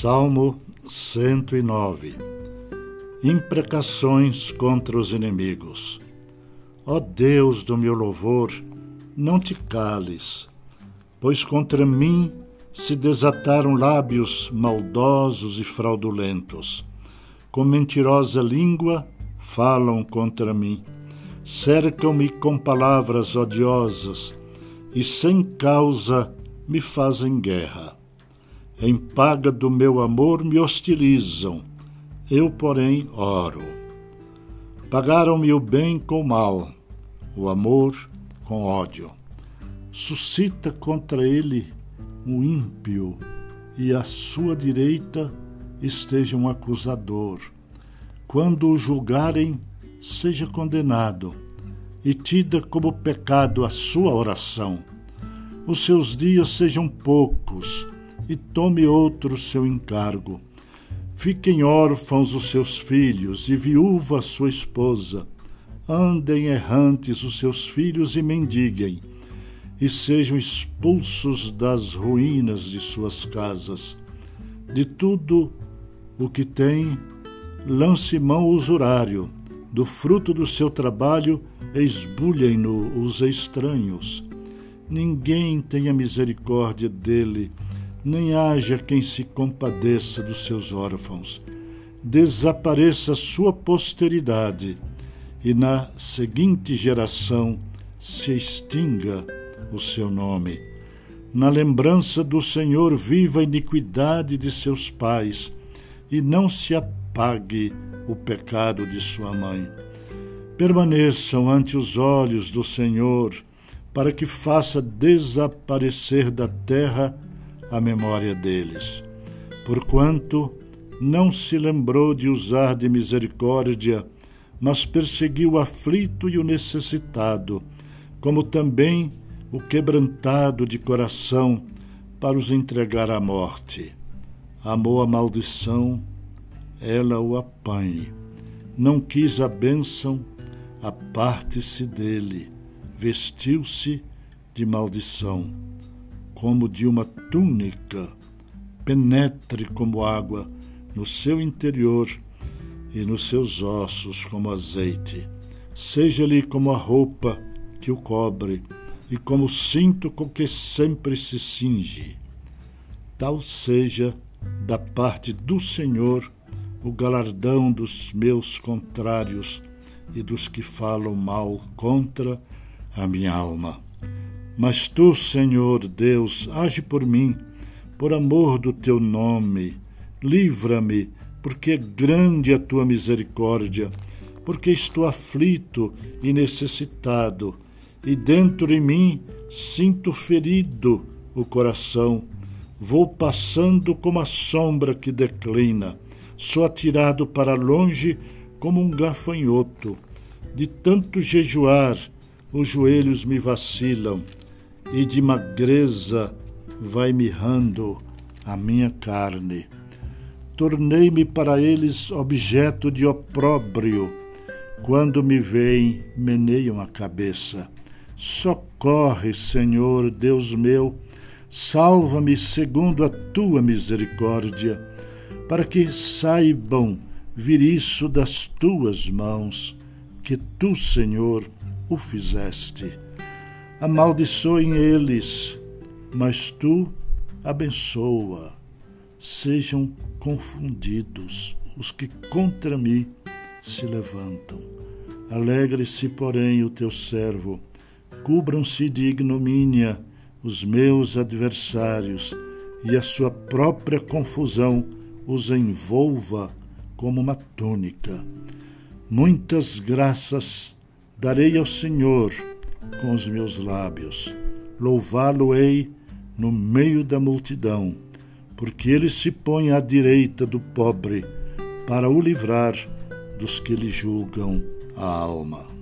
Salmo 109 Imprecações contra os inimigos. Ó Deus do meu louvor, não te cales, pois contra mim se desataram lábios maldosos e fraudulentos. Com mentirosa língua falam contra mim. Cercam-me com palavras odiosas e sem causa me fazem guerra. Em paga do meu amor me hostilizam, eu, porém, oro. Pagaram-me o bem com o mal, o amor com ódio. Suscita contra ele um ímpio, e à sua direita esteja um acusador. Quando o julgarem, seja condenado, e tida como pecado a sua oração. Os seus dias sejam poucos, e tome outro seu encargo. Fiquem órfãos os seus filhos e viúva sua esposa. Andem errantes os seus filhos e mendiguem, e sejam expulsos das ruínas de suas casas. De tudo o que tem, lance mão usurário, do fruto do seu trabalho, esbulhem-no os estranhos. Ninguém tenha misericórdia dele nem haja quem se compadeça dos seus órfãos. Desapareça sua posteridade, e na seguinte geração se extinga o seu nome. Na lembrança do Senhor viva a iniquidade de seus pais, e não se apague o pecado de sua mãe. Permaneçam ante os olhos do Senhor, para que faça desaparecer da terra a memória deles. Porquanto não se lembrou de usar de misericórdia, mas perseguiu o aflito e o necessitado, como também o quebrantado de coração, para os entregar à morte. Amou a maldição, ela o apanhe. Não quis a bênção, aparte-se dele. Vestiu-se de maldição como de uma túnica, penetre como água no seu interior e nos seus ossos como azeite. Seja-lhe como a roupa que o cobre e como o cinto com que sempre se cinge. Tal seja da parte do Senhor o galardão dos meus contrários e dos que falam mal contra a minha alma. Mas tu, Senhor Deus, age por mim, por amor do teu nome. Livra-me, porque é grande a tua misericórdia, porque estou aflito e necessitado, e dentro de mim sinto ferido o coração. Vou passando como a sombra que declina, sou atirado para longe como um gafanhoto. De tanto jejuar, os joelhos me vacilam e de magreza vai mirrando a minha carne. Tornei-me para eles objeto de opróbrio. Quando me veem, meneiam a cabeça. Socorre, Senhor, Deus meu, salva-me segundo a tua misericórdia, para que saibam vir isso das tuas mãos, que tu, Senhor, o fizeste amaldiçoem eles, mas tu abençoa. Sejam confundidos os que contra mim se levantam. Alegre-se, porém, o teu servo, cubram-se de ignomínia os meus adversários, e a sua própria confusão os envolva como uma túnica. Muitas graças darei ao Senhor com os meus lábios. Louvá-lo-ei no meio da multidão, porque ele se põe à direita do pobre para o livrar dos que lhe julgam a alma.